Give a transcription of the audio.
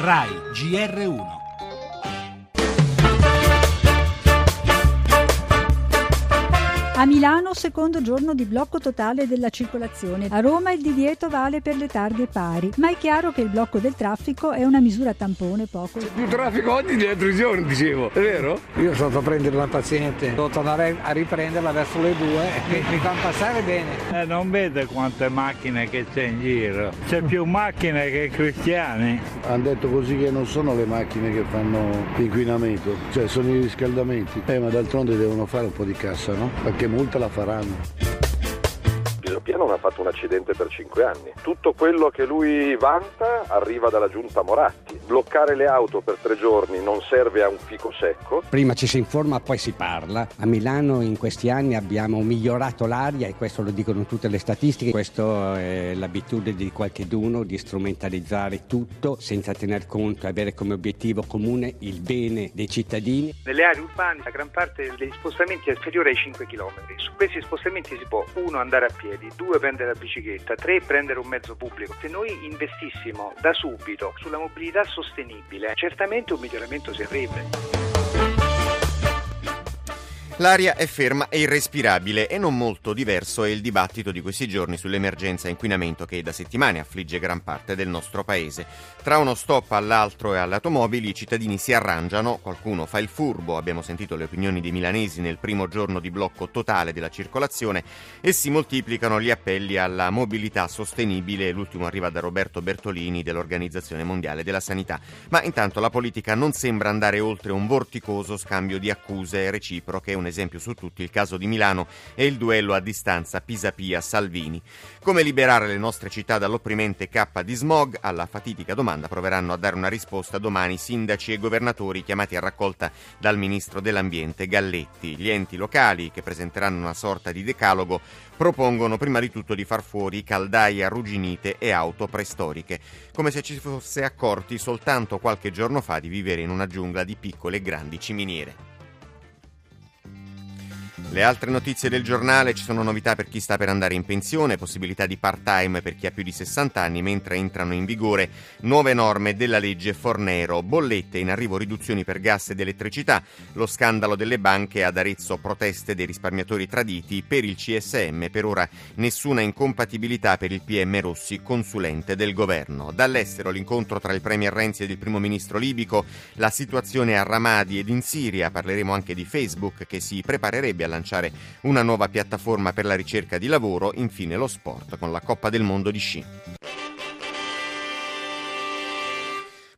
RAI GR1 A Milano secondo giorno di blocco totale della circolazione. A Roma il divieto vale per le targhe pari, ma è chiaro che il blocco del traffico è una misura tampone poco. C'è più traffico oggi di altri giorni, dicevo, è vero? Io sono a prendere la paziente, devo tornare a riprenderla verso le due mi, mi fanno passare bene. Eh, non vede quante macchine che c'è in giro, c'è più macchine che cristiani. Hanno detto così che non sono le macchine che fanno l'inquinamento, cioè sono i riscaldamenti. Eh, ma d'altronde devono fare un po' di cassa, no? Perché multa la faranno. Piano non ha fatto un accidente per cinque anni. Tutto quello che lui vanta arriva dalla giunta Moratti. Bloccare le auto per tre giorni non serve a un fico secco. Prima ci si informa, poi si parla. A Milano in questi anni abbiamo migliorato l'aria e questo lo dicono tutte le statistiche. Questa è l'abitudine di qualcheduno di strumentalizzare tutto senza tener conto e avere come obiettivo comune il bene dei cittadini. Nelle aree urbane la gran parte degli spostamenti è inferiore ai 5 km. Su questi spostamenti si può uno andare a piedi, due prendere la bicicletta, tre prendere un mezzo pubblico. Se noi investissimo da subito sulla mobilità sostenibile, certamente un miglioramento si avrebbe. L'aria è ferma e irrespirabile e non molto diverso è il dibattito di questi giorni sull'emergenza inquinamento che da settimane affligge gran parte del nostro paese. Tra uno stop all'altro e alle automobili i cittadini si arrangiano, qualcuno fa il furbo, abbiamo sentito le opinioni dei milanesi nel primo giorno di blocco totale della circolazione e si moltiplicano gli appelli alla mobilità sostenibile, l'ultimo arriva da Roberto Bertolini dell'Organizzazione Mondiale della Sanità. Ma intanto la politica non sembra andare oltre un vorticoso scambio di accuse reciproche, un esempio su tutti il caso di Milano e il duello a distanza Pisapia-Salvini. Come liberare le nostre città dall'opprimente cappa di smog? Alla fatidica domanda proveranno a dare una risposta domani sindaci e governatori chiamati a raccolta dal ministro dell'Ambiente Galletti. Gli enti locali, che presenteranno una sorta di decalogo, propongono prima di tutto di far fuori caldaie arrugginite e auto preistoriche, come se ci fosse accorti soltanto qualche giorno fa di vivere in una giungla di piccole e grandi ciminiere. Le altre notizie del giornale ci sono novità per chi sta per andare in pensione, possibilità di part-time per chi ha più di 60 anni, mentre entrano in vigore nuove norme della legge Fornero, bollette in arrivo riduzioni per gas ed elettricità, lo scandalo delle banche ad Arezzo, proteste dei risparmiatori traditi per il CSM, per ora nessuna incompatibilità per il PM Rossi, consulente del governo. Dall'estero l'incontro tra il Premier Renzi ed il primo ministro libico, la situazione a Ramadi ed in Siria, parleremo anche di Facebook che si preparerebbe alla lanciare una nuova piattaforma per la ricerca di lavoro, infine lo sport con la Coppa del Mondo di sci.